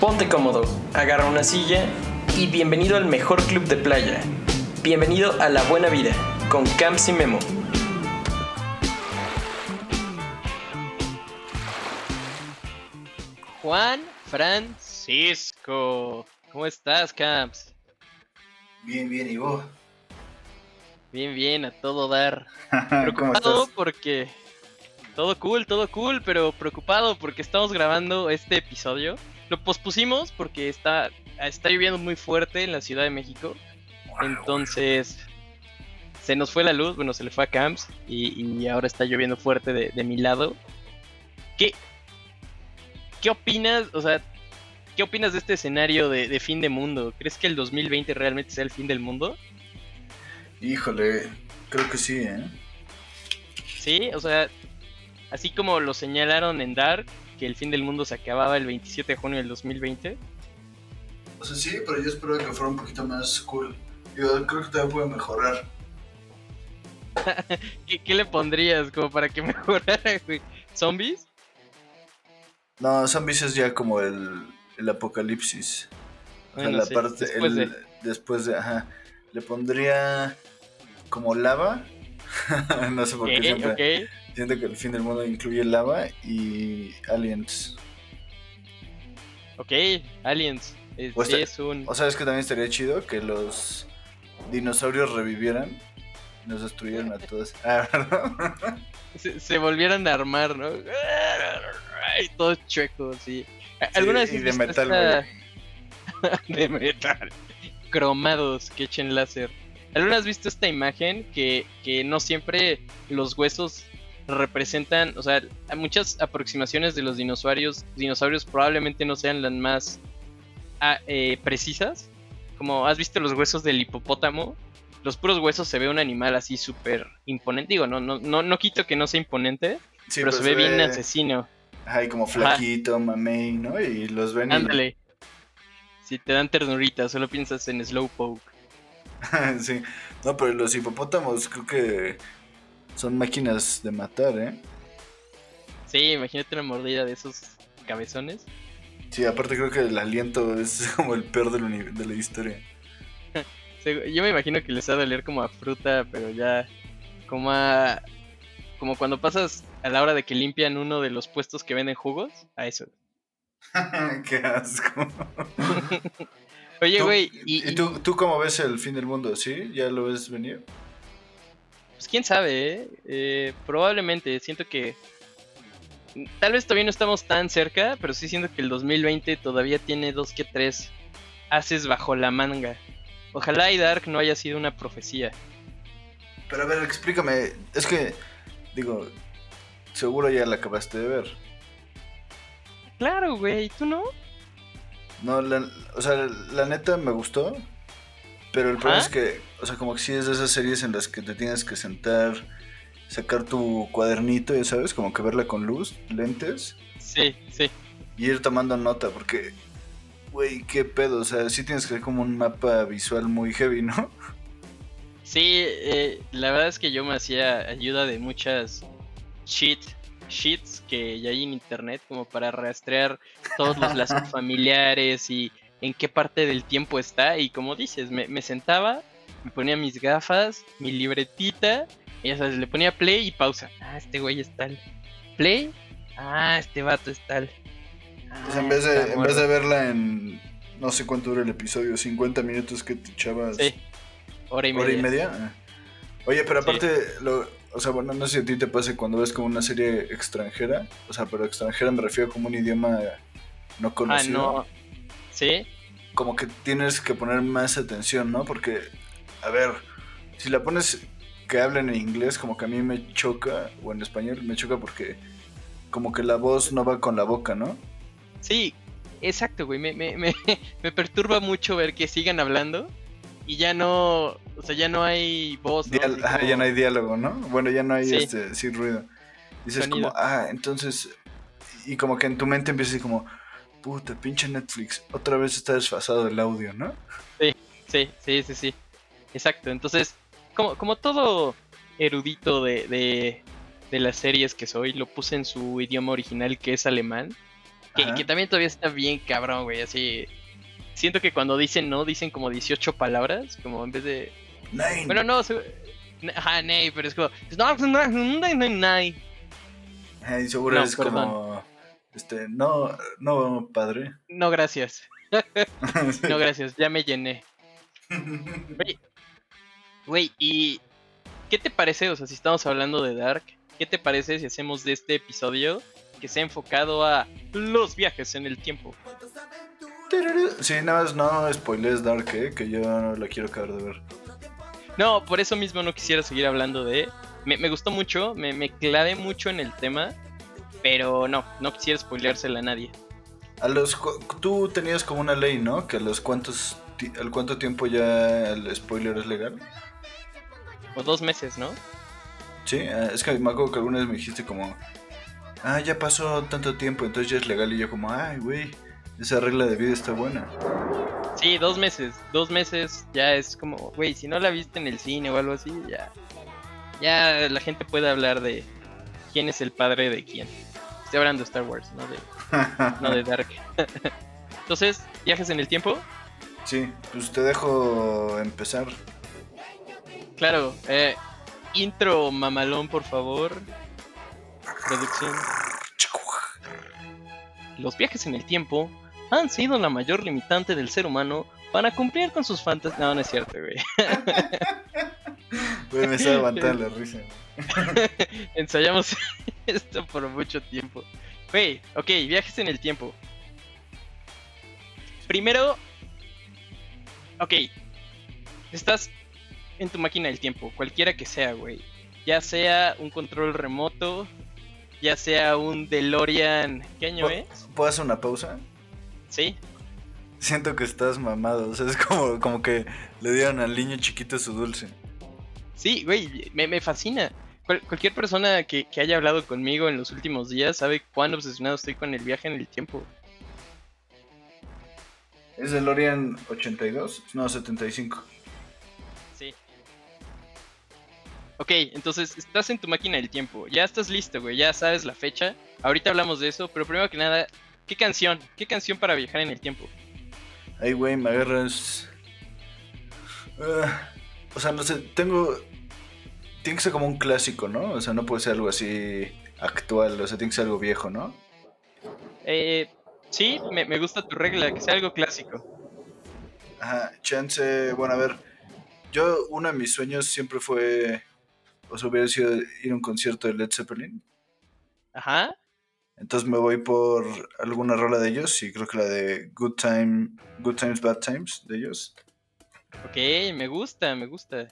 Ponte cómodo, agarra una silla y bienvenido al mejor club de playa. Bienvenido a la buena vida con Camps y Memo. Juan Francisco. ¿Cómo estás, Camps? Bien, bien, ¿y vos? Bien, bien, a todo dar. ¿Cómo Preocupado estás? porque... Todo cool, todo cool, pero preocupado porque estamos grabando este episodio. Lo pospusimos porque está, está lloviendo muy fuerte en la Ciudad de México. Entonces... Se nos fue la luz, bueno, se le fue a Camps y, y ahora está lloviendo fuerte de, de mi lado. ¿Qué, ¿Qué opinas? O sea, ¿qué opinas de este escenario de, de fin de mundo? ¿Crees que el 2020 realmente sea el fin del mundo? Híjole, creo que sí, ¿eh? Sí, o sea, así como lo señalaron en Dark, que el fin del mundo se acababa el 27 de junio del 2020. O sea, sí, pero yo espero que fuera un poquito más cool. Yo creo que todavía puede mejorar. ¿Qué, qué le pondrías como para que mejorara, güey? ¿Zombies? No, Zombies es ya como el, el apocalipsis. O sea, la sí, parte. después el- de- después de. Ajá. Le pondría. Como lava. no sé por qué siempre. ok. Siento que el fin del mundo incluye lava y aliens. Ok, Aliens. Eh, O sea- es un... O sea, es que también estaría chido que los dinosaurios revivieran y nos destruyeran a todos. Ah, ¿verdad? Se, se volvieran a armar, ¿no? Ay, todos chuecos, sí. ¿Alguna vez y de metal, esta- de metal. Cromados que echen láser. ¿Alguna vez has visto esta imagen que, que no siempre los huesos representan, o sea, muchas aproximaciones de los dinosaurios, dinosaurios probablemente no sean las más ah, eh, precisas? Como has visto los huesos del hipopótamo, los puros huesos se ve un animal así súper imponente. Digo, no, no, no, no quito que no sea imponente, Sí, pero se ve bien asesino. Ay, como flaquito, mamey, ¿no? Y los ven y- Ándale. Si te dan ternurita, solo piensas en Slowpoke. sí. No, pero los hipopótamos creo que son máquinas de matar, ¿eh? Sí, imagínate una mordida de esos cabezones. Sí, aparte creo que el aliento es como el peor del de la historia. Yo me imagino que les va a doler como a fruta, pero ya como a... Como cuando pasas a la hora de que limpian uno de los puestos que venden jugos, a eso. Qué asco. Oye, ¿Tú- güey, y, ¿Y tú, tú cómo ves el fin del mundo? ¿Sí? ¿Ya lo ves venir? Pues quién sabe, ¿eh? Eh, probablemente, siento que... Tal vez todavía no estamos tan cerca, pero sí siento que el 2020 todavía tiene dos que tres haces bajo la manga. Ojalá y Dark no haya sido una profecía. Pero a ver, explícame. Es que, digo, seguro ya la acabaste de ver. Claro, güey, ¿tú no? No, la, o sea, la neta me gustó. Pero el problema es que, o sea, como que sí es de esas series en las que te tienes que sentar, sacar tu cuadernito, ya sabes, como que verla con luz, lentes, Sí, sí. y ir tomando nota, porque, güey, qué pedo, o sea, sí tienes que hacer como un mapa visual muy heavy, ¿no? Sí, eh, la verdad es que yo me hacía ayuda de muchas cheat sheets que ya hay en internet como para rastrear todos los lazos familiares y en qué parte del tiempo está y como dices, me, me sentaba, me ponía mis gafas, mi libretita, y ya sabes, le ponía play y pausa. Ah, este güey es tal. Play. Ah, este vato es tal. Sea, en Ah, vez de, en vez de verla en, no sé cuánto dura el episodio, 50 minutos que te echabas, Sí, hora y media. hora y media. Ah. Oye, pero Sí. aparte, lo, o sea, bueno, no sé si a ti te pase cuando ves como una serie extranjera, o sea, pero extranjera me refiero como un idioma no Ah, conocido. no. Sí, Como que tienes que poner más atención, ¿no? Porque, a ver, si la pones que hablen en inglés, como que a mí me choca, o en español, me choca porque como que la voz no va con la boca, ¿no? Sí, exacto, güey. Me, me, me, me perturba mucho ver que sigan hablando y ya no, o sea, ya no hay voz. ¿no? Dial- como- ya no hay diálogo, ¿no? Bueno, ya no hay Sí. este, sí, ruido. Dices Sonido. como, ah, entonces, y como que en tu mente empieza así como, puta, pinche Netflix, otra vez está desfasado el audio, ¿no? Sí, sí, sí, sí. Exacto. Entonces, como, como todo erudito de, de, de las series que soy, lo puse en su idioma original que es alemán. Que, también todavía está bien cabrón, güey. Así. Siento que cuando dicen no, dicen como 18 palabras. Como en vez de. Nine. Bueno, no. se- Ajá, pero es como. No, no, no, no, nay. Ay, seguro No, es perdón. como. Este, no, no, padre. No, gracias. No, gracias. Ya me llené. Oye, güey, ¿y qué te parece? O sea, si estamos hablando de Dark, ¿qué te parece si hacemos de este episodio que sea enfocado a los viajes en el tiempo? Sí, nada más no spoilers Dark, eh, que yo no la quiero acabar de ver. No, por eso mismo no quisiera seguir hablando de... Me, me gustó mucho, me, me clavé mucho en el tema, pero no, no quisiera spoileársela a nadie. A los tú tenías como una ley, ¿no? Que a los cuántos ti- al cuánto tiempo ya el spoiler es legal. O dos meses, ¿no? Sí, ah, es que me acuerdo que alguna vez me dijiste como Ah, ya pasó tanto tiempo, entonces ya es legal y yo como, "Ay, güey, esa regla de vida está buena." Sí, dos meses. Dos meses ya es como, güey, si no la viste en el cine o algo así, ya. Ya la gente puede hablar de quién es el padre de quién. Estoy hablando de Star Wars, no de, no de Dark. Entonces, viajes en el tiempo. sí, pues te dejo empezar. Claro, eh, intro mamalón, por favor. Producción. Los viajes en el tiempo han sido la mayor limitante del ser humano para cumplir con sus fantasías. No, no es cierto, güey. Güey, me está aguantando la risa. Ensayamos esto por mucho tiempo. Güey, ok, viajes en el tiempo. Primero, ok, estás en tu máquina del tiempo, cualquiera que sea, güey. Ya sea un control remoto, ya sea un DeLorean. ¿Qué año ¿Puedo- es? ¿Puedo hacer una pausa? Sí. Siento que estás mamado, o sea, es como, como que le dieron al niño chiquito su dulce. Sí, güey, me, me fascina. Cual- cualquier persona que, que haya hablado conmigo en los últimos días sabe cuán obsesionado estoy con el viaje en el tiempo. ¿Es DeLorean 82? No, 75. Sí. Ok, entonces estás en tu máquina del tiempo. Ya estás listo, güey. Ya sabes la fecha. Ahorita hablamos de eso, pero primero que nada, ¿qué canción? ¿Qué canción para viajar en el tiempo? Ay, güey, me agarras. Ah, o sea, no sé, tengo. Tiene que ser como un clásico, ¿no? O sea, no puede ser algo así actual, o sea, tiene que ser algo viejo, ¿no? Eh, sí, me, me gusta tu regla, que sea algo clásico. Ajá, chance. Bueno, a ver. Yo, uno de mis sueños siempre fue. O sea, hubiera sido ir a un concierto de Led Zeppelin. Ajá. Entonces me voy por alguna rola de ellos y creo que la de Good Time, Good Times, Bad Times de ellos. Ok, me gusta, me gusta.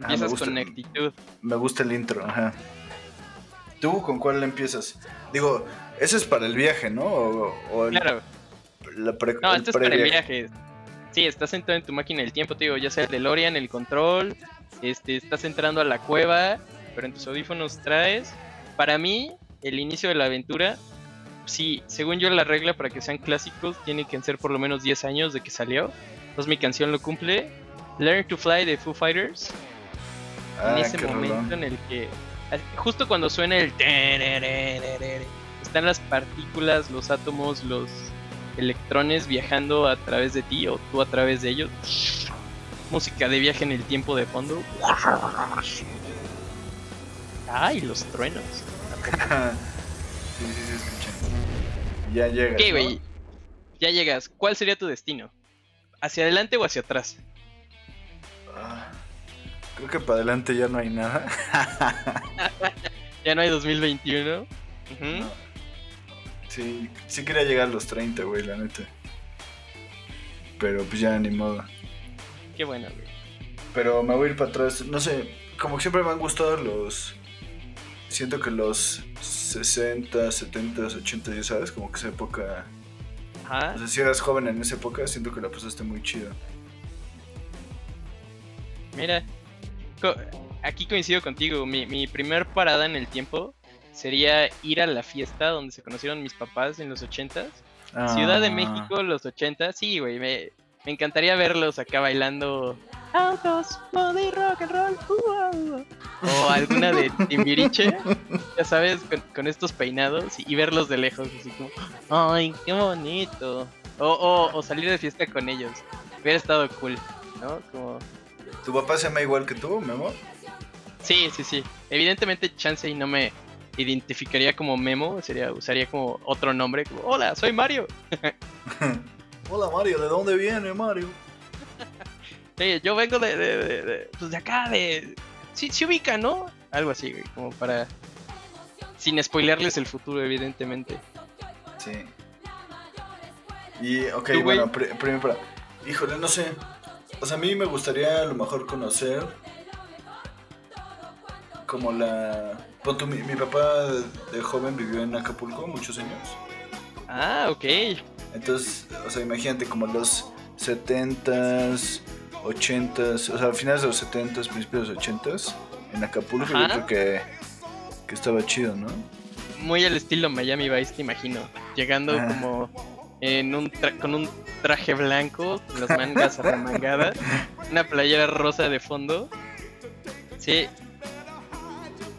Ah, Empiezas gusta. con actitud. Me gusta el intro, ajá. ¿Tú con cuál empiezas? Digo, ese es para el viaje, ¿no? O, o el, Claro. la pre- No, esto es para el viaje. Sí, estás sentado en tu máquina del tiempo, te digo, ya sea el DeLorean, el control, este, estás entrando a la cueva, pero en tus audífonos traes. Para mí, el inicio de la aventura, sí, según yo la regla para que sean clásicos, tiene que ser por lo menos 10 años de que salió. Entonces mi canción lo cumple. Learn to Fly de Foo Fighters. Ah, en ese qué momento en el que, justo cuando suena el... Están las partículas, los átomos, los electrones viajando a través de ti o tú a través de ellos. Música de viaje en el tiempo de fondo. Ay, los truenos. sí, sí, sí, escuché. Ya llega. Ok, güey. Ya llegas. ¿Cuál sería tu destino? ¿Hacia adelante o hacia atrás? Ah, creo que para adelante ya no hay nada. Ya no hay 2021. Ujú. No. Sí, sí quería llegar a los 30, güey, la neta. Pero pues ya ni modo. Qué bueno, güey. Pero me voy a ir para atrás. No sé, como que siempre me han gustado los. Siento que los 60, 70, 80, ya sabes, como que esa época. Ajá. O sea, si eras joven en esa época, siento que la pasaste muy chido. Mira, co- aquí coincido contigo. Mi, mi primer parada en el tiempo sería ir a la fiesta donde se conocieron mis papás en los 80s. Ciudad de Ah, México, los 80s. Sí, güey, me, me encantaría verlos acá bailando autos, moda y rock and roll. uh, uh". O alguna de Timbiriche, ya sabes, con, con estos peinados y, y verlos de lejos, así como, ay, qué bonito. O, o, o salir de fiesta con ellos. Hubiera estado cool, ¿no? Como, ¿Tu papá se llama igual que tú, Memo? sí, sí, sí. Evidentemente, chance y no me identificaría como Memo, sería, usaría como otro nombre, como, hola, soy Mario. Hola Mario, ¿de dónde viene Mario? Sí, yo vengo de, de, de, de- pues de acá, de... Sí, se ubica, ¿no? Algo así, güey, como para... Sin spoilearles el futuro, evidentemente. Sí. Y, ok, bueno, pri- primero para... Híjole, no sé. O sea, a mí me gustaría a lo mejor conocer como la... Mi, mi papá de joven vivió en Acapulco muchos años. Ah, ok. Entonces, o sea, imagínate como los 70s, 80s, o sea, finales de los 70s, principios de los 80s, en Acapulco, yo creo que, que estaba chido, ¿no? Muy al estilo Miami Vice, te imagino. Llegando Ah. como en un tra- con un traje blanco, con las mangas arremangadas, una playera rosa de fondo. Sí,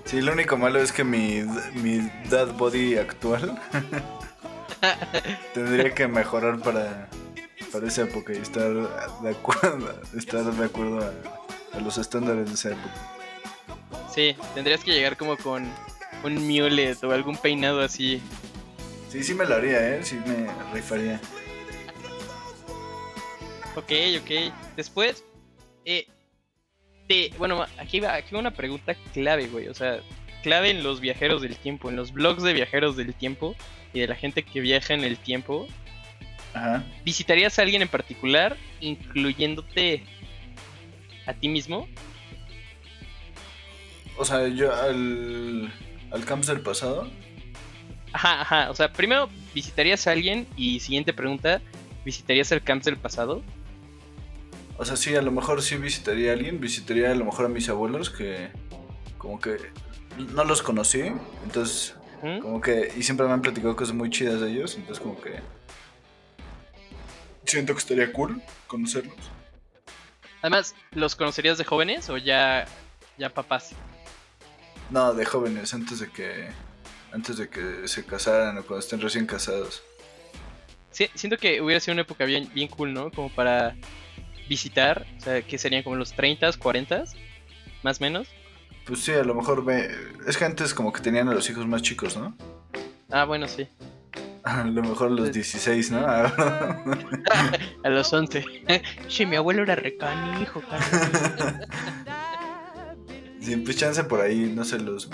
Sí, lo único malo es que mi, mi dad body actual tendría que mejorar para, para esa época y estar de acuerdo, estar de acuerdo a, a los estándares de esa época. sí, tendrías que llegar como con un mulet o algún peinado así. Sí, sí me lo haría, ¿eh? Sí me rifaría. Ok, ok. Después, eh, te, bueno, aquí va, aquí va una pregunta clave, güey. O sea, clave en los viajeros del tiempo, en los blogs de viajeros del tiempo y de la gente que viaja en el tiempo. Ajá. ¿Visitarías a alguien en particular, incluyéndote a ti mismo? O sea, yo al, al camps del pasado. Ajá, ajá. O sea, primero, ¿visitarías a alguien? Y siguiente pregunta, ¿visitarías el camps del pasado? O sea, sí, a lo mejor sí visitaría a alguien. Visitaría a lo mejor a mis abuelos que como que no los conocí. Entonces, ¿Mm? como que... Y siempre me han platicado cosas muy chidas de ellos. Entonces, como que... Siento que estaría cool conocerlos. Además, ¿los conocerías de jóvenes o ya, ya papás? No, de jóvenes, antes de que... Antes de que se casaran o cuando estén recién casados. Sí, siento que hubiera sido una época bien, bien cool, ¿no? Como para visitar, o sea, que serían como los 30, 40, más o menos. Pues sí, a lo mejor me... Es que antes como que tenían a los hijos más chicos, ¿no? Ah, bueno, sí. A lo mejor los 16, ¿no? A los 11. sí, mi abuelo era recanijo, carnal. Sí, pues chance por ahí, no sé, los...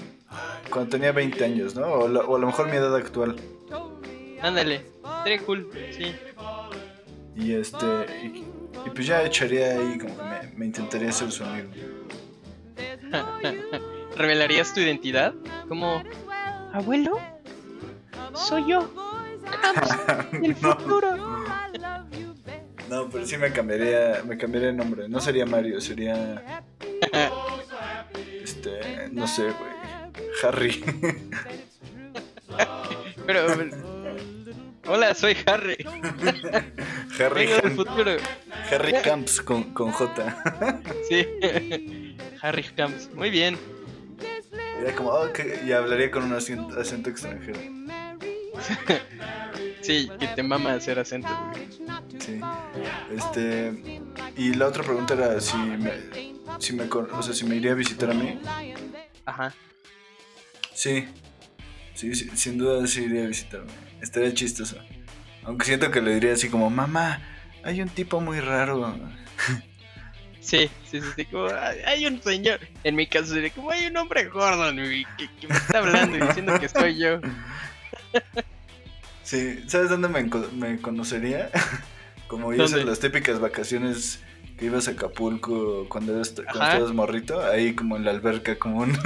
Cuando tenía 20 años, ¿no? O, la- o a lo mejor mi edad actual. Ándale, sería cool, sí. Y este... Y, y pues ya echaría ahí, como que me, me intentaría ser su amigo. ¿Revelarías tu identidad? Como, abuelo, soy yo. El futuro. no, pero sí me cambiaría, me cambiaría el nombre. No sería Mario, sería... Este... No sé, güey. Harry. Pero, hola, soy Harry. Harry, Vengo del futuro. Harry Camps con, con J. Sí. Harry Camps. Muy bien. Era como, oh, que- y hablaría con un acento, acento extranjero. Sí, que te mama hacer acento. Sí. Este. Y la otra pregunta era si me, si me, o sea, si me iría a visitar a mí. Ajá. Sí. Sí, sí, sin duda sí iría a visitarme. Estaría chistoso. Aunque siento que le diría así como, mamá, hay un tipo muy raro. Sí, sí, sí, sí, como hay un señor, en mi caso sería como hay un hombre gordo que, que me está hablando y diciendo que soy yo. Sí, ¿sabes dónde me, conocería? Como ibas en las típicas vacaciones que ibas a Acapulco cuando eras, cuando estabas morrito, ahí como en la alberca común.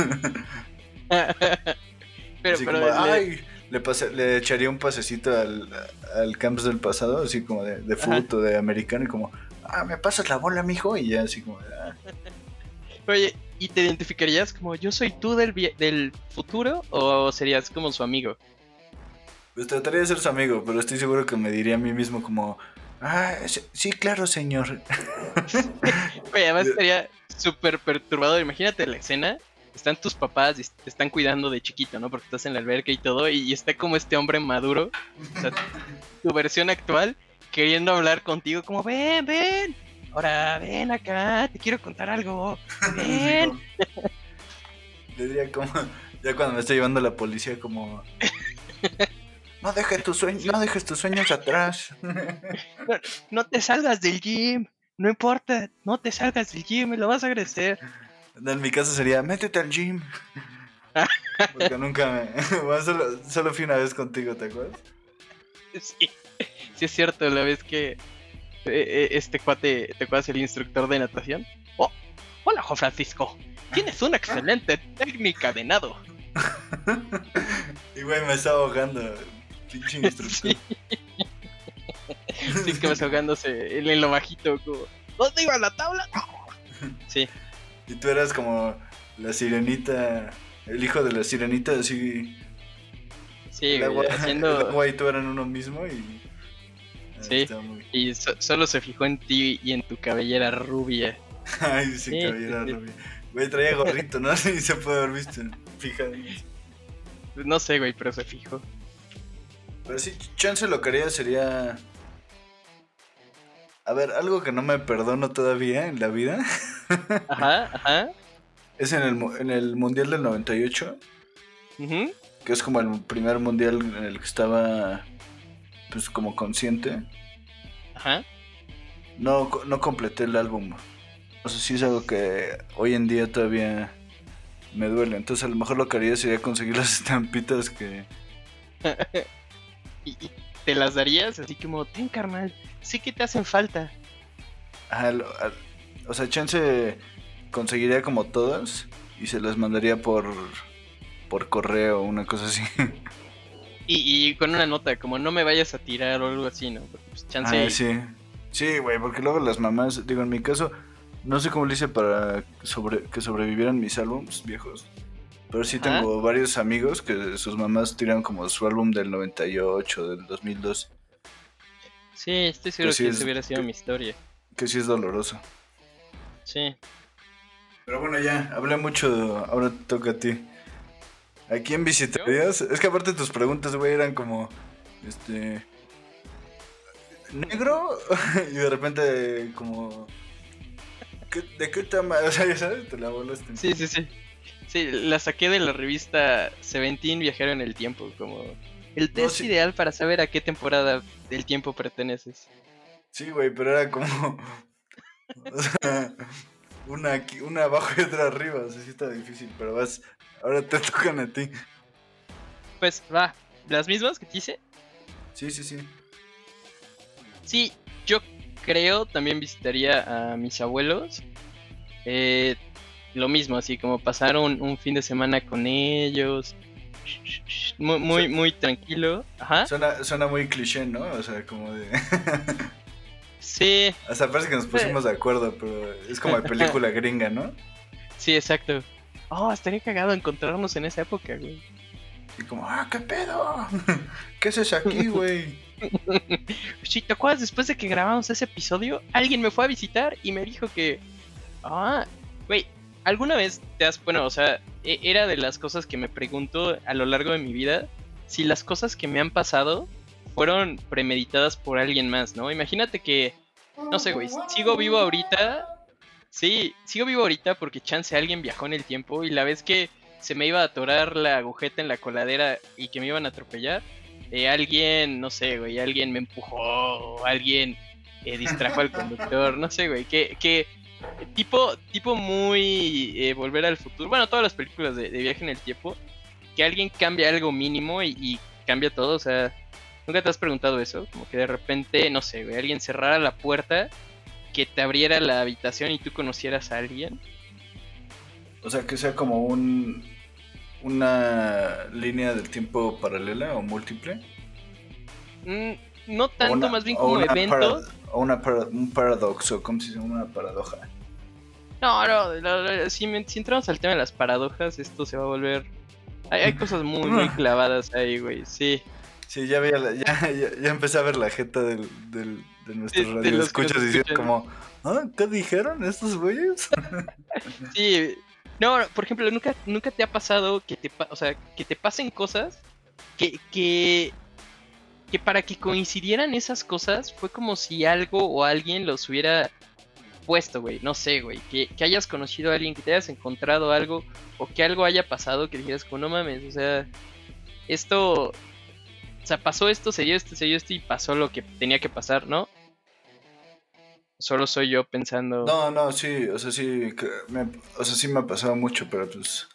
pero, así pero como, le- ay, le, pase- le echaría un pasecito al, al camps del pasado, así como de, de fútbol, de americano, y como, ah, me pasas la bola, mijo, y ya así como, ah. oye, ¿y te identificarías como yo soy tú del, del futuro o serías como su amigo? Pues trataría de ser su amigo, pero estoy seguro que me diría a mí mismo como, ah, sí, claro, señor. Güey, además estaría súper perturbador. Imagínate la escena. Están tus papás y te están cuidando de chiquito, ¿no? Porque estás en la alberca y todo. Y está como este hombre maduro. O sea, tu versión actual. Queriendo hablar contigo. Como, ven, ven. Ahora, ven acá. Te quiero contar algo. Ven. Diría como. Ya cuando me está llevando la policía, como. No dejes tus sueños, no dejes tus sueños atrás. No te salgas del gym. No importa, no te salgas del gym, me lo vas a agradecer. En mi caso sería, métete al gym. Porque nunca me... Bueno, solo, solo fui una vez contigo, ¿te acuerdas? Sí, sí es cierto, la vez que eh, eh, este cuate, ¿te acuerdas el instructor de natación? Oh, hola Juan Francisco, tienes una excelente técnica de nado. y güey, me estaba ahogando, pinche instructor. Sí, que vas ahogándose en, en lo bajito, como, ¿dónde iba la tabla? Sí. Y tú eras como la sirenita, el hijo de la sirenita, así. Sí, el güey, agua, haciendo... el agua y tú eran uno mismo y. ah, Sí. muy- Y so- solo se fijó en ti y en tu cabellera rubia. Ay, sí, Sí, cabellera sí, rubia. Güey, traía gorrito, ¿no? Sí, se puede haber visto. Fíjate. No sé, güey, pero se fijó. Pero sí, chance lo que haría sería. A ver, algo que no me perdono todavía en la vida Ajá, ajá. es en el, en el Mundial del 98, ujú. que es como el primer mundial en el que estaba, pues, como consciente. Ajá. No, no completé el álbum. O sea, sí es algo que hoy en día todavía me duele. Entonces, a lo mejor lo que haría sería conseguir las estampitas que. Y, y te las darías así como, ten carnal, sí que te hacen falta. Ajá, lo- o sea, chance conseguiría como todas y se las mandaría por por correo o una cosa así. Y, y con una nota, como no me vayas a tirar o algo así, ¿no? Porque pues chance. Ah, sí. Sí, güey, porque luego las mamás, digo, en mi caso, no sé cómo le hice para sobre, que sobrevivieran mis álbums viejos. Pero sí Ajá. tengo varios amigos que sus mamás tiraron como su álbum del 98, del 2002, Sí, estoy seguro Que sí que es- esa hubiera sido que- mi historia. que sí es doloroso. Sí. Pero bueno, ya, hablé mucho, ahora te toca a ti. ¿A quién visitarías? Es que aparte tus preguntas, güey, eran como, este... ¿Negro? y de repente como... ¿qué- ¿De qué tamaño? O sea, ya sabes, te la volaste. Sí, sí, sí. Sí, la saqué de la revista Seventeen Viajero en el Tiempo, como el test sí. ideal para saber a qué temporada del tiempo perteneces. Sí, güey, pero era como... o sea, una, aquí, una abajo y otra arriba, o sea, sí está difícil, pero vas... Ahora te tocan a ti. Pues va, las mismas que te hice. Sí, sí, sí. Sí, yo creo también visitaría a mis abuelos. Eh, lo mismo, así como pasar un, un fin de semana con ellos. Muy, muy, muy tranquilo. Ajá. Suena, suena muy cliché, ¿no? O sea, como de... Sí, Hasta parece que nos pusimos de acuerdo, pero es como de película gringa, ¿no? sí, exacto. Oh, estaría cagado encontrarnos en esa época, güey. Y como, ah, ¿qué pedo? ¿Qué haces aquí, güey? Sí, ¿te acuerdas después de que grabamos ese episodio? Alguien me fue a visitar y me dijo que. Ah, güey, ¿alguna vez te has. Bueno, o sea, e- era de las cosas que me pregunto a lo largo de mi vida. Si las cosas que me han pasado fueron premeditadas por alguien más, ¿no? Imagínate que. No sé, güey, sigo vivo ahorita. Sí, sigo vivo ahorita porque chance alguien viajó en el tiempo y la vez que se me iba a atorar la agujeta en la coladera y que me iban a atropellar, eh, alguien, no sé, güey, alguien me empujó, o alguien eh, distrajo al conductor, no sé, güey, que, que tipo, tipo muy eh, volver al futuro, bueno, todas las películas de, de viaje en el tiempo, que alguien cambia algo mínimo y, y cambia todo, o sea, ¿nunca te has preguntado eso? Como que de repente, no sé, güey, alguien cerrara la puerta, que te abriera la habitación y tú conocieras a alguien. O sea, que sea como un... Una línea del tiempo paralela o múltiple. Mm, no tanto, una- más bien como eventos. para- o una para- un paradoxo, ¿cómo se dice? Una paradoja. No, no, si, si entramos al tema de las paradojas, esto se va a volver... Hay, hay cosas muy, muy clavadas ahí, güey, sí. Sí, ya, veía la- ya, ya, ya empecé a ver la jeta del, del, de nuestros De- de radioescuchas nos diciendo como, ¿Ah? ¿Qué dijeron estos güeyes? Sí. No, por ejemplo, nunca, nunca te ha pasado que te, o sea, que te pasen cosas que, que, que para que coincidieran esas cosas fue como si algo o alguien los hubiera puesto, güey. No sé, güey. Que, que hayas conocido a alguien, que te hayas encontrado algo o que algo haya pasado que dijeras como no mames, o sea, esto, o sea, pasó esto, se dio esto, se dio esto y pasó lo que tenía que pasar, ¿no? Solo soy yo pensando. No, no, sí, o sea, sí, me, o sea, sí me ha pasado mucho, pero pues,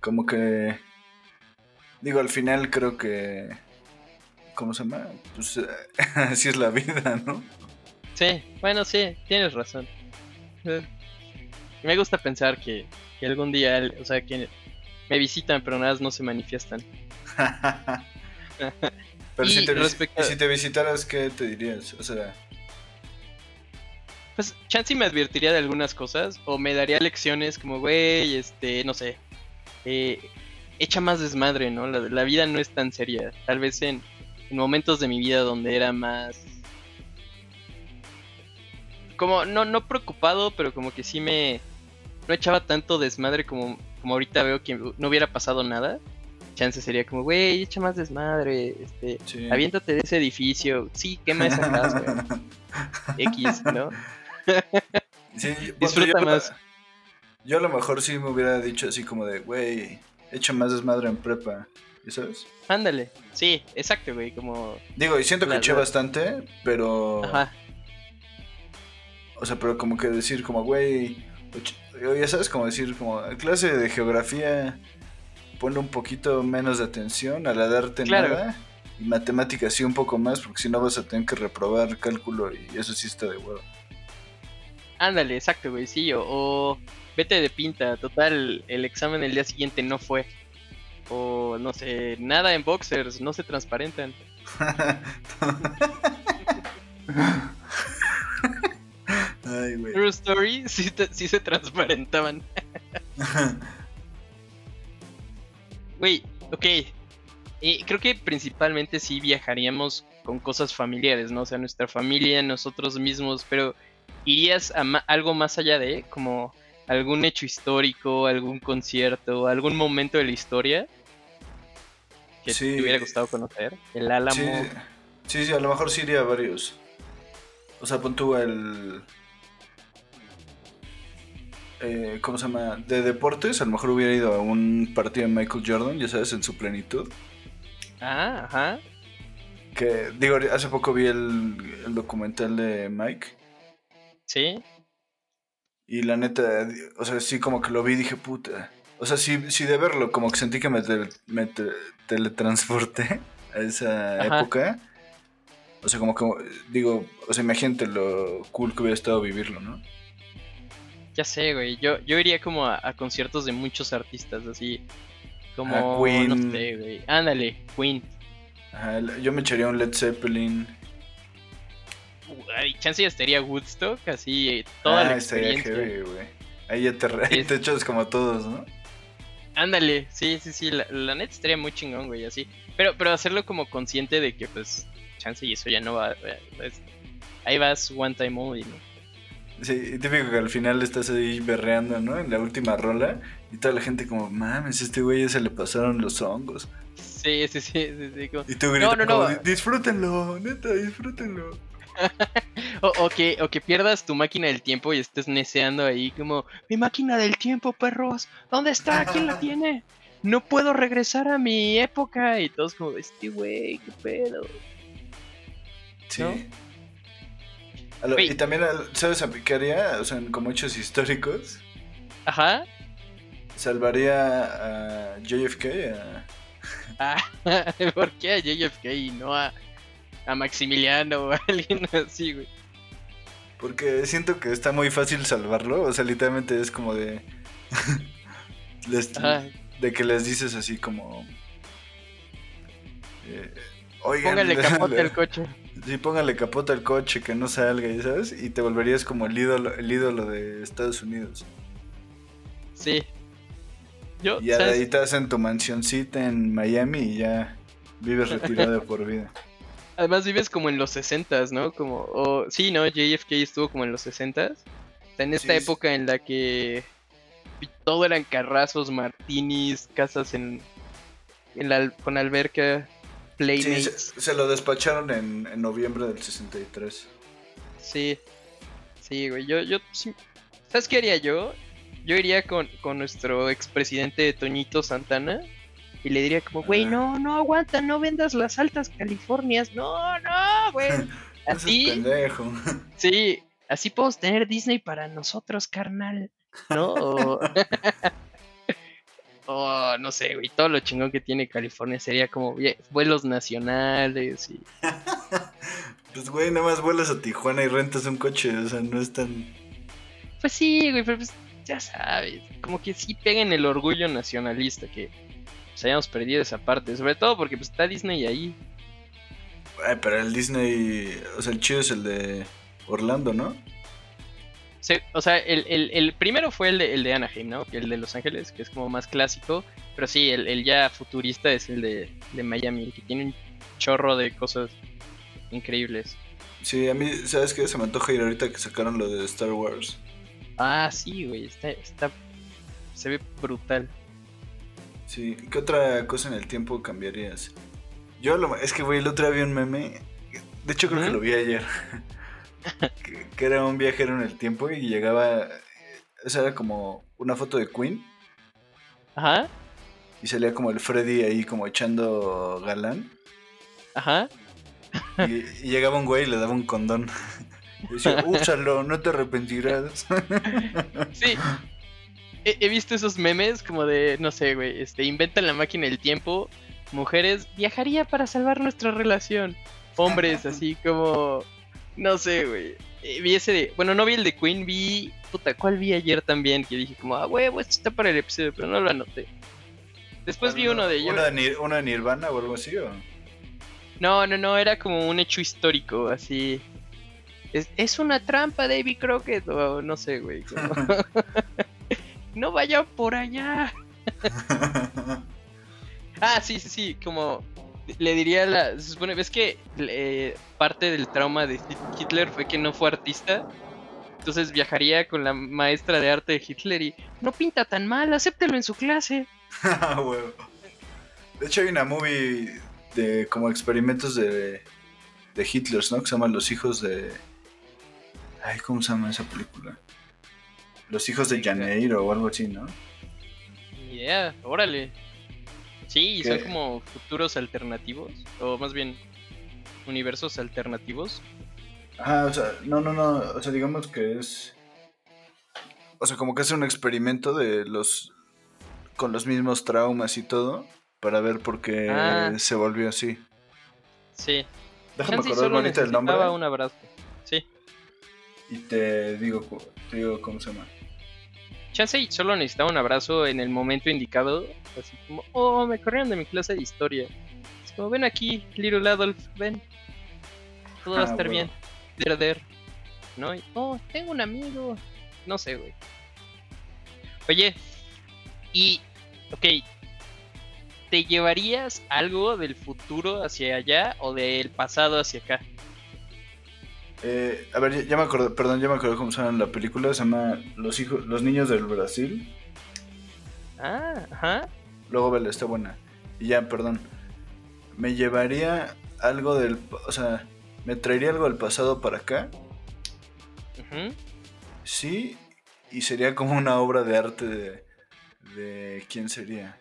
como que, digo, al final creo que, ¿cómo se llama? Pues eh, así es la vida, ¿no? Sí, bueno, sí, tienes razón. Eh, Me gusta pensar que, que algún día, o sea, que me visitan, pero nada más no se manifiestan. pero Y si, te, respecto si te visitaras, ¿qué te dirías? O sea, Pues Chansey me advertiría de algunas cosas, o me daría lecciones como, güey, este, no sé, eh, echa más desmadre, ¿no? La, la vida no es tan seria. Tal vez en, en momentos de mi vida donde era más... Como, no, no preocupado, pero como que sí me... No echaba tanto desmadre como, como ahorita veo que no hubiera pasado nada. Chance sería como, güey, echa más desmadre, este, sí. aviéntate de ese edificio, sí, quema esa casa, X, ¿no? Sí, Disfruta yo- más. Yo a lo mejor sí me hubiera dicho así como de, güey, echa más desmadre en prepa, ¿y sabes? Ándale, sí, exacto, güey, como... Digo, y siento que eché bastante, pero... Ajá, O sea, pero como que decir como, güey, ya sabes, como decir, como, clase de geografía, pone un poquito menos de atención a la darte Claro. nada. Y matemáticas sí un poco más, porque si no vas a tener que reprobar cálculo y eso sí está de huevo. ándale, exacto, güey, sí, o, o vete de pinta, total, el examen el día siguiente no fue. O no sé, nada en boxers, no se transparentan. Ay, güey. True story, sí, te- sí se transparentaban. Güey, ok. Eh, creo que principalmente sí viajaríamos con cosas familiares, ¿no? O sea, nuestra familia, nosotros mismos, pero ¿irías a ma- algo más allá de, como algún hecho histórico, algún concierto, algún momento de la historia que Sí. te hubiera gustado conocer? El Álamo. Sí, sí, sí, a lo mejor sí iría a varios. O sea, pon tú el... eh, ¿Cómo se llama? De deportes, a lo mejor hubiera ido a un partido de Michael Jordan, ya sabes, en su plenitud. Ah, ajá. Que, digo, hace poco vi el, el documental de Mike. Sí. Y la neta, o sea, sí como que lo vi y dije, puta. O sea, sí, sí de verlo, como que sentí que me, teletransporté a esa Ajá. época. O sea, como que, digo, o sea, imagínate lo cool que hubiera estado vivirlo, ¿no? Ya sé, güey. Yo, yo iría como a, a conciertos de muchos artistas, así. Como. Ah, Queen. No sé, güey. Ándale, Queen. Ajá, yo me echaría un Led Zeppelin. Ay, chance ya estaría Woodstock, así. Toda ah, la experiencia. heavy, güey. Ahí ya te, te echas como todos, ¿no? Ándale, sí, sí, sí. La, la neta estaría muy chingón, güey, así. Pero, pero hacerlo como consciente de que, pues, chance y eso ya no va. eh, es- ahí vas one time only, ¿no? Sí, y típico que al final estás ahí berreando, ¿no? En la última rola. Y toda la gente como, mames, este güey ya se le pasaron los hongos. Sí, sí, sí. sí, sí, como- Y tú gritas no, no. "Di- disfrútenlo, neta, disfrútenlo. O, o que, o que pierdas tu máquina del tiempo y estés neceando ahí como, mi máquina del tiempo, perros, ¿dónde está? ¿Quién la tiene? No puedo regresar a mi época. Y todos como, este güey, qué pedo. Sí. ¿No? A lo- Güey. y también, ¿sabes a qué haría? O sea, como hechos históricos, Ajá. salvaría a JFK, a- Ah, ¿Por qué a JFK y no a, a Maximiliano o a alguien así, güey? porque siento que está muy fácil salvarlo. O sea, literalmente es como de. les- de que les dices así como. eh, Oigan, Póngale capote al coche. Sí, póngale capote al coche, que no salga, ¿ya ¿sabes? Y te volverías como el ídolo, el ídolo de Estados Unidos. Sí. Yo, Y ahí te hacen tu mansioncita en Miami y ya vives retirado por vida. Además vives como en los 60s, ¿no? Como, o, sí, ¿no? JFK estuvo como en los 60s. O sea, en esta Sí, sí. época en la que todo eran carrazos, martinis, casas en, en la, con alberca, Sí, playmates. se, se lo despacharon en, en noviembre del 63. Sí, sí, güey. Yo, yo, sí- ¿sabes qué haría yo? Yo iría con, con nuestro expresidente Toñito Santana y le diría como, güey, no, no aguanta, no vendas las altas Californias, no, no, güey. Así, pendejo. sí, así podemos tener Disney para nosotros, carnal, ¿no? O, o, no sé, güey, todo lo chingón que tiene California sería como vie- vuelos nacionales y... Pues, güey, nada más vuelas a Tijuana y rentas un coche. O sea, no es tan. Pues sí, güey, pero pues ya sabes, como que sí peguen el orgullo nacionalista que pues, hayamos perdido esa parte, sobre todo porque pues está Disney ahí. Ay, pero el Disney. O sea, el chido es el de Orlando, ¿no? Se- o sea, el, el- el primero fue el de, el de Anaheim, ¿no? El de Los Ángeles, que es como más clásico, pero sí, el, el ya futurista es el de, de Miami, que tiene un chorro de cosas increíbles. Sí, a mí, ¿sabes qué? Se me antoja ir ahorita que sacaron lo de Star Wars. Ah, sí, güey, está, está, se ve brutal. Sí, ¿qué otra cosa en el tiempo cambiarías? Yo lo, es que, güey, el otro día vi un meme. De hecho, creo que Ujú. lo vi ayer. que, que era un viajero en el tiempo y llegaba. Esa era como una foto de Queen Ajá, y salía como el Freddy ahí, como echando galán. ajá. Y, y llegaba un güey y le daba un condón. Y decía, úsalo, no te arrepentirás. Sí. He, he visto esos memes como de, no sé, güey, este, inventan la máquina del tiempo. Mujeres, viajaría para salvar nuestra relación. Hombres, así como, no sé, güey. Eh, vi ese de, bueno, no vi el de Queen, vi, puta, ¿cuál vi ayer también? Que dije como, ah, huevo, esto está para el episodio, pero no lo anoté. Después vi uno de ellos. ¿Una de, Nir- una de Nirvana o algo así? ¿o? No, no, no, era como un hecho histórico, así. Es, es una trampa, David Crockett, o no sé, güey. como- no vaya por allá. Ah, sí, sí, sí, como le diría a la... Se supone, ves que eh, parte del trauma de Hitler fue que no fue artista. Entonces viajaría con la maestra de arte de Hitler y no pinta tan mal, acéptelo en su clase. Ah. De hecho, hay una movie de como experimentos de, de Hitler, ¿no? Que se llama Los hijos de. Ay, ¿cómo se llama esa película? Los hijos de Janeiro o algo así, ¿no? Yeah, órale. Sí, y son ¿Qué? como futuros alternativos, o más bien universos alternativos. Ah, o sea, no, no, no. O sea, digamos que es. O sea, como que hace un experimento de los. con los mismos traumas y todo. Para ver por qué Ah. se volvió así. Sí. Déjame solo ahorita el nombre. un abrazo. Sí. Y te digo, te digo cómo se llama. Chance y solo necesitaba un abrazo en el momento indicado. Así como, oh, me corrieron de mi clase de historia. Es como, ven aquí, Little Adolf, ven. Todo va a Ah, estar bien. Der, der. ¿No? Y, oh, tengo un amigo. No sé, güey. Oye, y, ok, ¿te llevarías algo del futuro hacia allá o del pasado hacia acá? Eh, a ver, ya, me acordé, perdón, ya me acordé cómo se llama la película. Se llama Los hijos, Los niños del Brasil. Ah, ajá. Luego vela, está buena. Y ya, perdón. Me llevaría algo del, o sea, me traería algo del pasado para acá. ujú. Sí, y sería como una obra de arte de, de quién sería.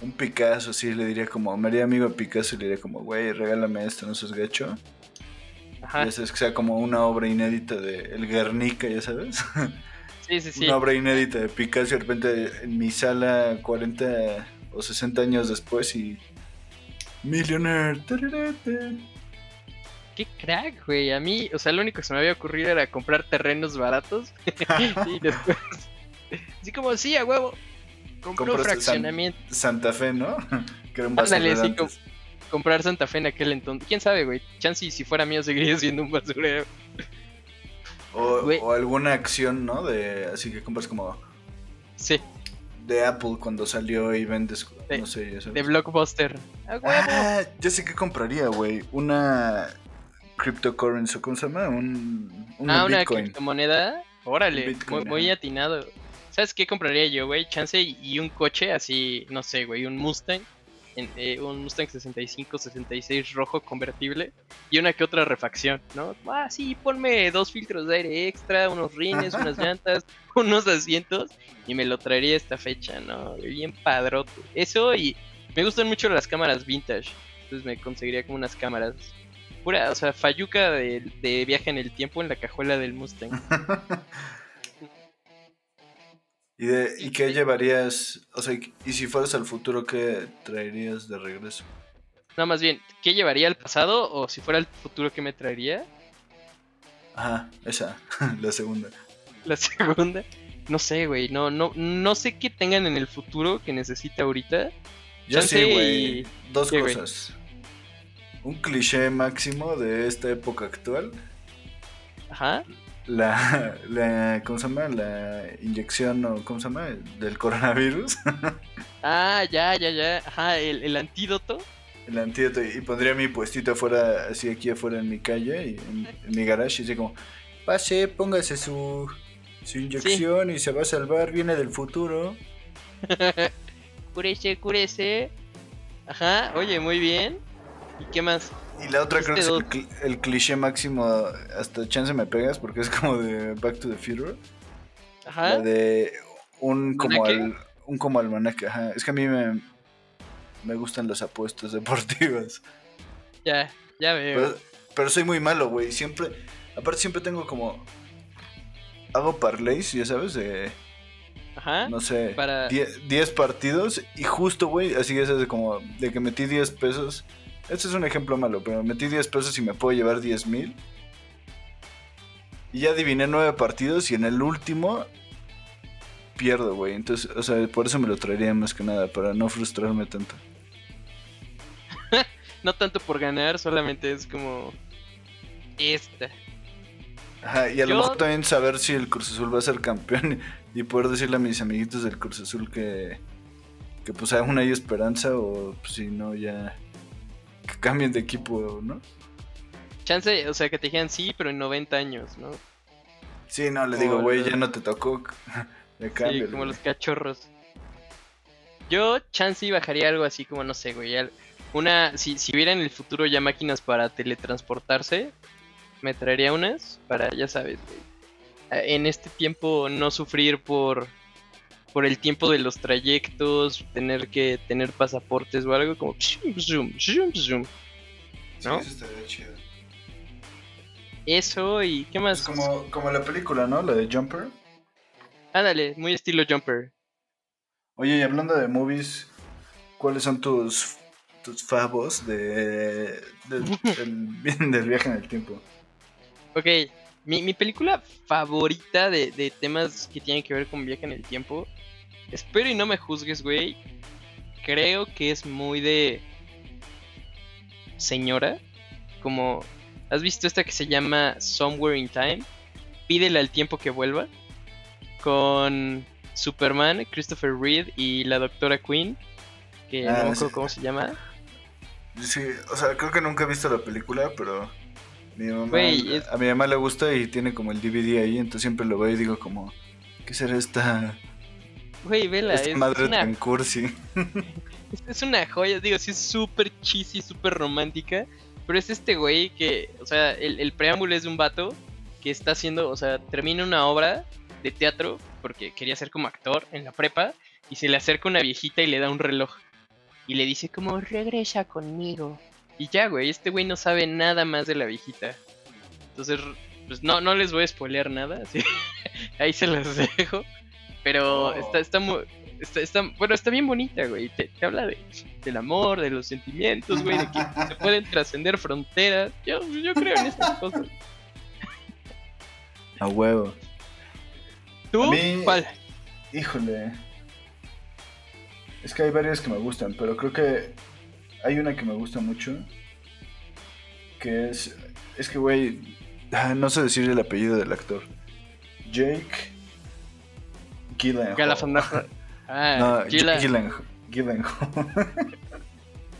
Un Picasso, sí, le diría como, me haría amigo de Picasso y le diría como, güey, regálame esto, no seas gacho. Ajá. Es que sea como una obra inédita de El Guernica, ya sabes. Sí, sí, sí. Una obra inédita de Picasso de repente en mi sala 40 o 60 años después y... Millionaire. tararata. Qué crack, güey. A mí, o sea, lo único que se me había ocurrido era comprar terrenos baratos. y después. Así como, sí, a huevo. Compró fraccionamiento. Santa Fe, ¿no? que era un Ándale, basurero sí, antes. Comprar Santa Fe en aquel entonces. Quién sabe, güey. Chance si fuera mío seguiría siendo un basurero. O, alguna acción, ¿no? De, así que compras como Sí. de Apple cuando salió y vendes, De- no sé, sabes. De Blockbuster. ¡A huevo! Ah, sé qué compraría, güey. Una cryptocurrency, ¿cómo se llama? Un, ah, una criptomoneda. Órale, Bitcoin, muy, atinado. ¿Sabes qué compraría yo, güey? Chance y un coche así, no sé, güey, un Mustang. En- eh, un Mustang 65, 66 rojo convertible. Y una que otra refacción, ¿no? Ah, sí, ponme dos filtros de aire extra, unos rines, unas llantas, unos asientos. Y me lo traería esta fecha, ¿no? Bien padrote. Eso y me gustan mucho las cámaras vintage. Entonces me conseguiría como unas cámaras. Pura, o sea, falluca de, de viaje en el tiempo en la cajuela del Mustang. ¿Y, de, ¿Y qué llevarías? O sea, y si fueras al futuro, ¿qué traerías de regreso? No, más bien, ¿qué llevaría al pasado o si fuera el futuro que me traería? Ajá, esa, la segunda. La segunda. No sé, güey, no, no, no sé qué tengan en el futuro que necesite ahorita. Yo Chance sí, güey. y- Dos ¿Qué, cosas. Un cliché máximo de esta época actual. Ajá. La, la, ¿cómo se llama? La inyección o, ¿cómo se llama? Del coronavirus. Ah, ya, ya, ya. Ajá, el, el antídoto. El antídoto. Y pondría mi puestito afuera, así aquí afuera en mi calle, y en, en mi garage, y así como, pase, póngase su, su inyección y se va a salvar, viene del futuro. Curece, curece. Ajá, oye, muy bien. ¿Y qué más? Y la otra creo que es el, cl- el cliché máximo, hasta chance me pegas, porque es como de Back to the Future. Ajá. La de un como al, un como almanaque, ajá. Es que a mí me, me gustan las apuestas deportivas. Ya, ya veo. Pero, pero soy muy malo, güey. Siempre, aparte siempre tengo como hago parlays, ya sabes, de Ajá. no sé, Para- 10 10 partidos y justo, güey, así es de como de que metí 10 pesos. Este es un ejemplo malo, pero metí 10 pesos y me puedo llevar 10 mil. Y ya adiviné 9 partidos y en el último pierdo, güey. Entonces, o sea, por eso me lo traería más que nada, para no frustrarme tanto. No tanto por ganar, solamente es como. Esta. Ajá, y a lo mejor también saber si el Cruz Azul va a ser campeón y poder decirle a mis amiguitos del Cruz Azul que, que pues aún hay esperanza o pues, si no ya que cambien de equipo, ¿no? Chance, o sea, que te dijeran sí, pero en 90 años, ¿no? Sí, no, le digo, güey, ya no te tocó. Cambio. Sí, como los cachorros. Yo, chance, y bajaría algo así como, no sé, güey. Una, si, si hubiera en el futuro ya máquinas para teletransportarse, me traería unas para, ya sabes, güey. En este tiempo no sufrir por, por el tiempo de los trayectos, tener que tener pasaportes o algo como... zoom, zoom, zoom, zoom. ¿no? eso estaría chido. Eso y qué más. Es como, como la película, ¿no? La de Jumper. Ándale, muy estilo Jumper. Oye, y hablando de movies, ¿cuáles son tus, tus favos de, del viaje en el tiempo? Ok, mi, mi película favorita de, de temas que tienen que ver con viaje en el tiempo. Espero y no me juzgues, güey. Creo que es muy de. Señora. Como. ¿Has visto esta que se llama Somewhere in Time? Pídele al tiempo que vuelva. Con Superman, Christopher Reed y la doctora Queen. Que Ah, no me sí. acuerdo cómo se llama. Sí, o sea, creo que nunca he visto la película, pero mi mamá, es- a mi mamá le gusta y tiene como el DVD ahí, entonces siempre lo veo y digo como, ¿qué será esta, Güey, vela, esta es madre una tan cursi? Es, es una joya, digo, sí es súper cheesy, súper romántica. Pero es este güey que, o sea, el, el preámbulo es de un vato que está haciendo, o sea, termina una obra de teatro porque quería ser como actor en la prepa y se le acerca una viejita y le da un reloj. Y le dice como, regresa conmigo. Y ya, güey, este güey no sabe nada más de la viejita. Entonces, pues no, no les voy a spoilear nada, así. ahí se los dejo. Pero Oh. está, está muy... Está, está- bueno, está bien bonita, güey. Te, te habla de, del amor, de los sentimientos, güey, de que se pueden trascender fronteras. Yo, yo creo en estas cosas. A huevo. ¿Tú? A mí- ¿Cuál? Híjole. Es que hay varias que me gustan, pero creo que hay una que me gusta mucho. Que es. Es que, güey. ah, No sé decir el apellido del actor. Jake. Gyllenhaal. Ah, no, Gila- Gyllenhaal. Gyllenhaal.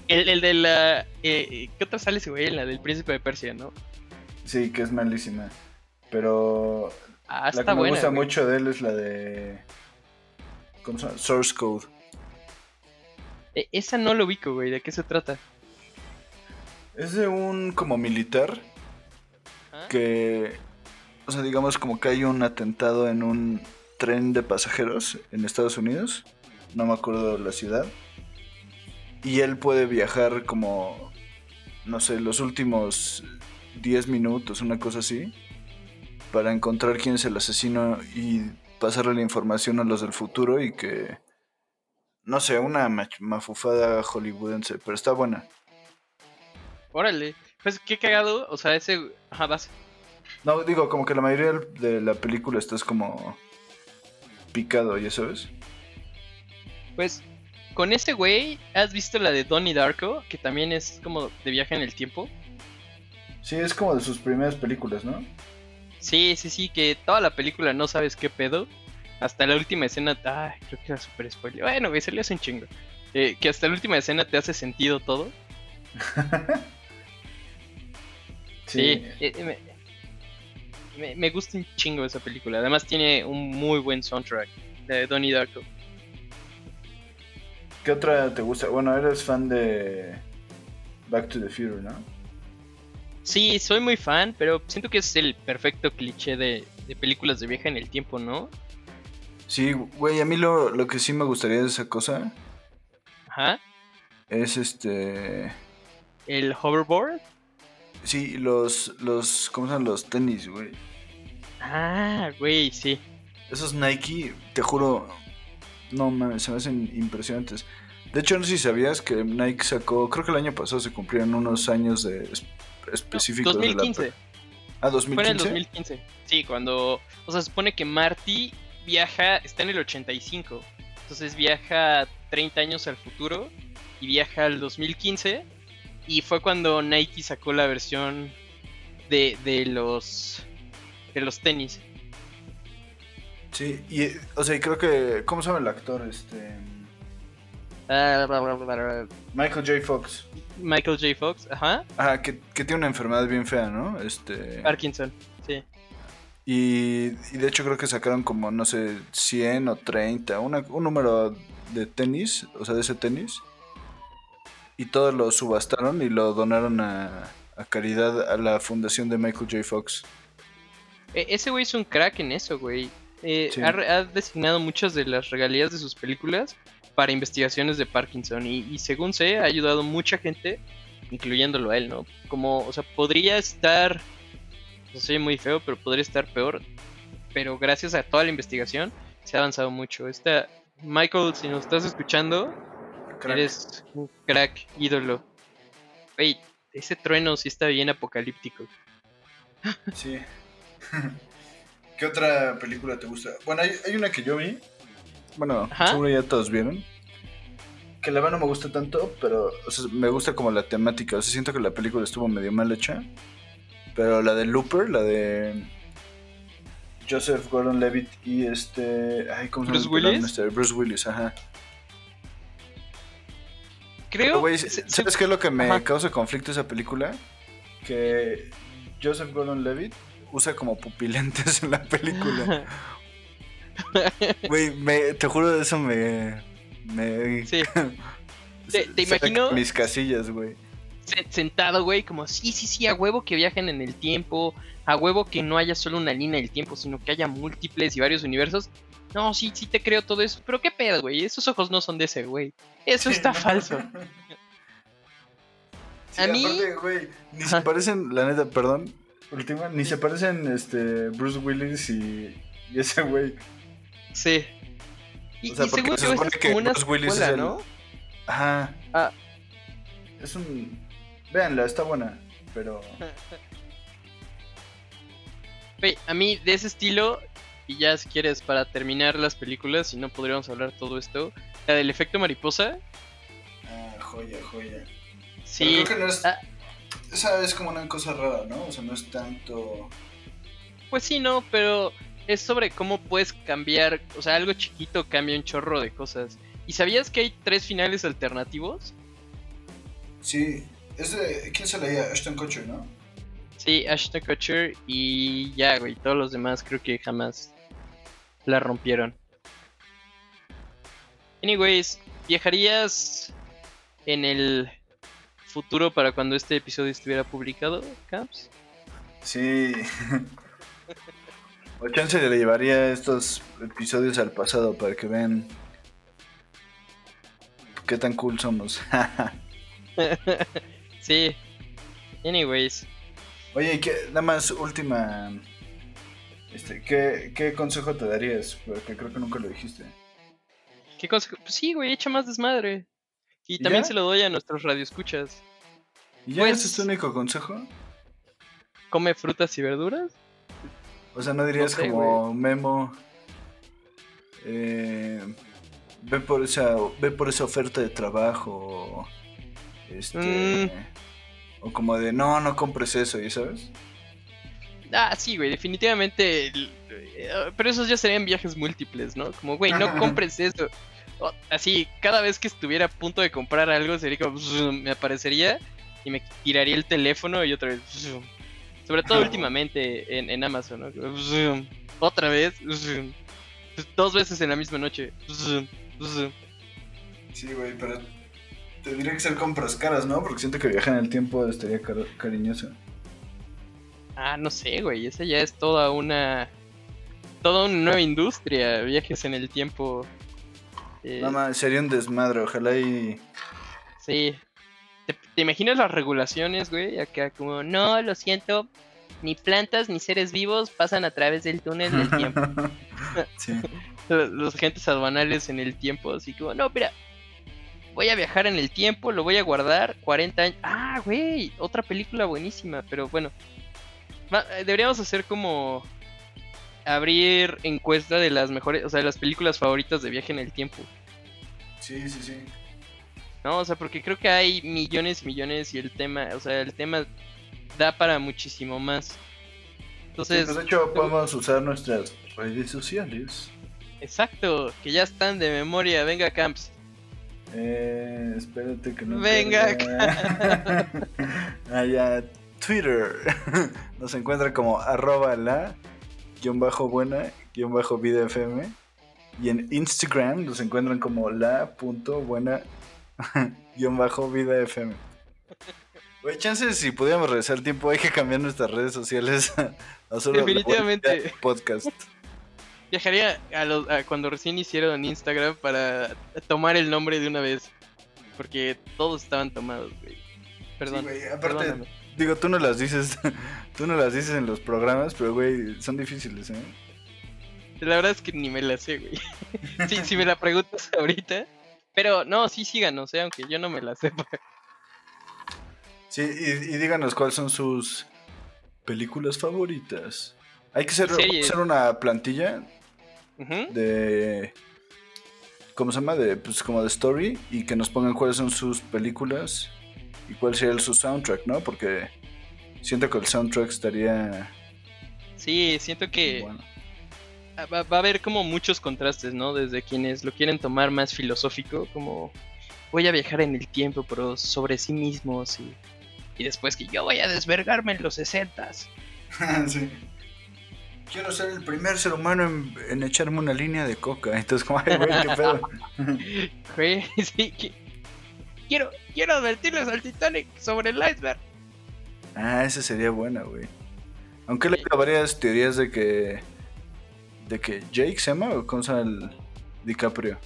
el, el de la. eh, ¿Qué otra sale ese güey? La del príncipe de Persia, ¿no? sí, que es malísima. Pero Ah, la está que me gusta güey. mucho de él es la de. ¿Cómo se llama? Source Code. Eh, esa no lo ubico, güey. ¿De qué se trata? Es de un como militar ¿Ah? que, o sea, digamos como que hay un atentado en un tren de pasajeros en Estados Unidos, no me acuerdo la ciudad, y él puede viajar como, no sé, los últimos 10 minutos, una cosa así, para encontrar quién es el asesino y pasarle la información a los del futuro y que, no sé, una mafufada hollywoodense, pero está buena. Órale. Pues qué cagado. O sea, ese. Ajá, vas. No, digo, como que la mayoría de la película estás como picado, ¿ya sabes? Pues con ese güey, ¿has visto la de Donnie Darko? Que también es como de viaje en el tiempo. Sí, es como de sus primeras películas, ¿no? Sí, sí, sí, que toda la película no sabes qué pedo. Hasta la última escena, ay, creo que era super spoiler. Bueno, güey, se le hace un chingo. Eh, que hasta la última escena te hace sentido todo. Sí, eh, eh, me, me- gusta un chingo esa película. Además tiene un muy buen soundtrack de Donnie Darko. ¿Qué otra te gusta? Bueno, eres fan de Back to the Future, ¿no? Sí, soy muy fan, pero siento que es el perfecto cliché de, de películas de viaje en el tiempo, ¿no? Sí, güey, a mí lo, lo que sí me gustaría de esa cosa Ajá. es este... El hoverboard. Sí, los, los, ¿cómo se llaman? Los tenis, güey. Ah, güey, sí. Esos Nike, te juro, no mames, se me hacen impresionantes. De hecho, no sé si sabías que Nike sacó, creo que el año pasado se cumplieron unos años de es- específicos de la... 2015. Ah, Fue en el 2015. 2015. Sí, cuando. O sea, se supone que Marty viaja. Está en el 85. Entonces viaja 30 años al futuro. Y viaja al 2015. Y fue cuando Nike sacó la versión de, de los. De los tenis. Sí, y, o sea, y creo que, ¿cómo se llama el actor? Este... Michael J. Fox. Michael J. Fox, ajá. Ah, que, que tiene una enfermedad bien fea, ¿no? Este... Parkinson, sí. Y, y de hecho creo que sacaron como, no sé, 100 o 30, una- un número de tenis, o sea, de ese tenis. Y todos lo subastaron y lo donaron a, a caridad a la fundación de Michael J. Fox. E- ese güey es un crack en eso, güey. Eh, Sí. ha, designado muchas de las regalías de sus películas para investigaciones de Parkinson y, y según sé ha ayudado mucha gente, incluyéndolo a él, ¿no? Como, o sea, podría estar, no sé, muy feo, pero podría estar peor. Pero gracias a toda la investigación se ha avanzado mucho. Esta, Michael, si nos estás escuchando, Crack. eres un crack ídolo. Wey, ese trueno sí está bien apocalíptico. Sí. ¿Qué otra película te gusta? Bueno, hay, hay una que yo vi. Bueno, Ajá. seguro ya todos vieron. Que la verdad no me gusta tanto, pero o sea, me gusta como la temática. O sea, siento que la película estuvo medio mal hecha. Pero la de Looper, la de Joseph Gordon-Levitt y este... Ay, ¿cómo se llama? ¿Bruce el pelón Willis? este? Bruce Willis, ajá. Creo Pero, güey, se- se- ¿sabes qué es lo que me Ajá. causa conflicto esa película? Que Joseph Gordon-Levitt usa como pupilentes en la película. Güey, te juro de eso me... me Sí. Te- te imagino- Mis casillas, güey. se- sentado, güey, como sí, sí, sí, a huevo que viajen en el tiempo, a huevo que no haya solo una línea del tiempo, sino que haya múltiples y varios universos. No, sí, sí te creo todo eso, pero qué pedo, güey, esos ojos no son de ese, güey. Eso está falso. Sí, A mí- aparte, güey, ni se parecen, la neta, perdón, última, ni se parecen este Bruce Willis y, y ese güey. Sí. Y, O sea, y porque según se supone es que una Bruce Willis es secuela, el- ¿no? Ajá. Ah. Es un... Véanla, está buena, pero... Güey, a mí de ese estilo, y ya si quieres para terminar las películas, si no podríamos hablar todo esto, la del efecto mariposa, Ah, joya, joya. sí. Pero creo que no es... ah. Esa es como una cosa rara, ¿no? O sea, no es tanto... Pues sí, no, pero es sobre cómo puedes cambiar, o sea, algo chiquito cambia un chorro de cosas. ¿Y sabías que hay tres finales alternativos? Sí, es de. ¿Quién se leía? Ashton Kutcher, ¿no? Sí, Ashton Kutcher y ya, güey. Todos los demás creo que jamás la rompieron. Anyways, ¿viajarías en el futuro para cuando este episodio estuviera publicado, Caps? Sí. o chance le llevaría estos episodios al pasado para que vean qué tan cool somos. sí. Anyways. Oye, ¿qué, nada más última. Este, ¿qué, ¿Qué consejo te darías? Porque creo que nunca lo dijiste. ¿Qué consejo? Pues sí, güey, echa más desmadre. Y también se lo doy a nuestros radioescuchas. ¿Y ya pues, ese es tu único consejo? ¿Come frutas y verduras? O sea, ¿no dirías como Memo? Eh, ve por esa ve por esa oferta de trabajo este mm. O como de no no compres eso y sabes ah sí güey definitivamente eh, pero esos ya serían viajes múltiples no como güey no compres eso. Así cada vez que estuviera a punto de comprar algo sería como me aparecería y me tiraría el teléfono y otra vez sobre todo últimamente en, en Amazon ¿no? otra vez dos veces en la misma noche Sí, güey, pero tendría que ser compras caras, ¿no? Porque siento que viajar en el tiempo estaría cariñoso. Ah, no sé, güey, esa ya es toda una... Toda una nueva industria, viajes en el tiempo. Eh... No, sería un desmadre, ojalá y... Sí. ¿Te, ¿Te, imaginas las regulaciones, güey? Acá como, no, lo siento, ni plantas ni seres vivos pasan a través del túnel del tiempo. sí los agentes aduanales en el tiempo, así como, no, mira, voy a viajar en el tiempo, lo voy a guardar 40 años. Ah, güey, otra película buenísima, pero bueno. Deberíamos hacer como abrir encuesta de las mejores, o sea, de las películas favoritas de viaje en el tiempo. Sí, sí, sí. No, o sea, porque creo que hay millones y millones y el tema, o sea, el tema da para muchísimo más. Entonces, pues, de hecho, podemos usar nuestras redes sociales. Exacto, que ya están de memoria. Venga, Camps. Eh, espérate que no. Venga. Allá, ah, Twitter. Nos encuentra como arroba la guion bajo buena guion bajo vida FM. Y en Instagram nos encuentran como la punto buena guion bajo vida FM. Oye, chances si pudiéramos regresar el tiempo hay que cambiar nuestras redes sociales a solo Definitivamente. podcast. Viajaría a, cuando recién hicieron Instagram para tomar el nombre de una vez. Porque todos estaban tomados, güey. Perdón. Sí, aparte, digo, tú no las dices, tú no las dices en los programas, pero güey, son difíciles, ¿eh? La verdad es que ni me la sé, güey. sí, si me la preguntas ahorita. Pero no, sí síganos, ¿eh? aunque yo no me la sepa. Sí, y, díganos cuáles son sus películas favoritas. Hay que hacer, hacer una plantilla de ¿cómo se llama? De pues como de story y que nos pongan cuáles son sus películas y cuál sería su soundtrack, ¿no? Porque siento que el soundtrack estaría Sí, siento que va, a haber como muchos contrastes, ¿no? Desde quienes lo quieren tomar más filosófico, como voy a viajar en el tiempo, pero sobre sí mismos y, y después que yo voy a desvergarme en los sesentas. sí quiero ser el primer ser humano en, echarme una línea de coca. Entonces, como, ay, güey, qué pedo. Güey, sí, quiero, quiero advertirles al Titanic sobre el iceberg. Ah, esa sería buena, güey. Aunque le varias teorías de que. de que Jake se llama o llama el DiCaprio.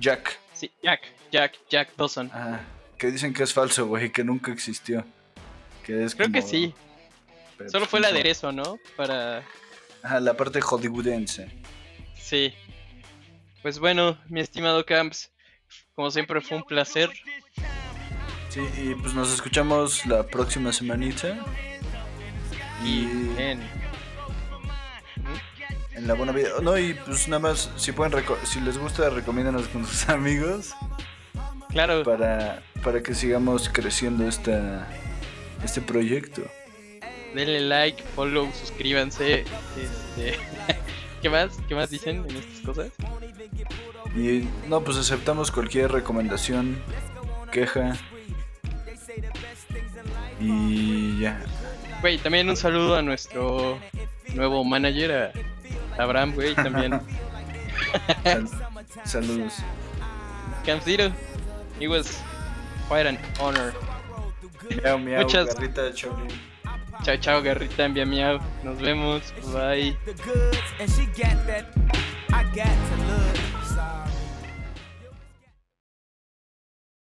Jack. Sí, Jack, Jack, Jack Dawson. Ah, que dicen que es falso, güey, que nunca existió. Que es Creo que sí. Solo fue el aderezo, ¿no? Para. Ajá, la parte hollywoodense. Sí. Pues bueno, mi estimado Camps, como siempre fue un placer. Sí, y pues nos escuchamos la próxima semanita. Y en. En la buena vida. No, y pues nada más, si pueden, si les gusta, recomiéndanos con sus amigos. Claro. Para, para que sigamos creciendo esta, este proyecto. Denle like, follow, suscríbanse. Este, ¿Qué más? ¿Qué más dicen en estas cosas? Y no, pues aceptamos cualquier recomendación, queja. Y ya. Güey, también un saludo a nuestro nuevo manager, a Abraham, güey, también. Sal- saludos. Camp Zero, it was quite an honor. Miau, miau, Muchas- garrita de Choplin. Chao, chao, garrita, envía miau. Nos vemos, bye.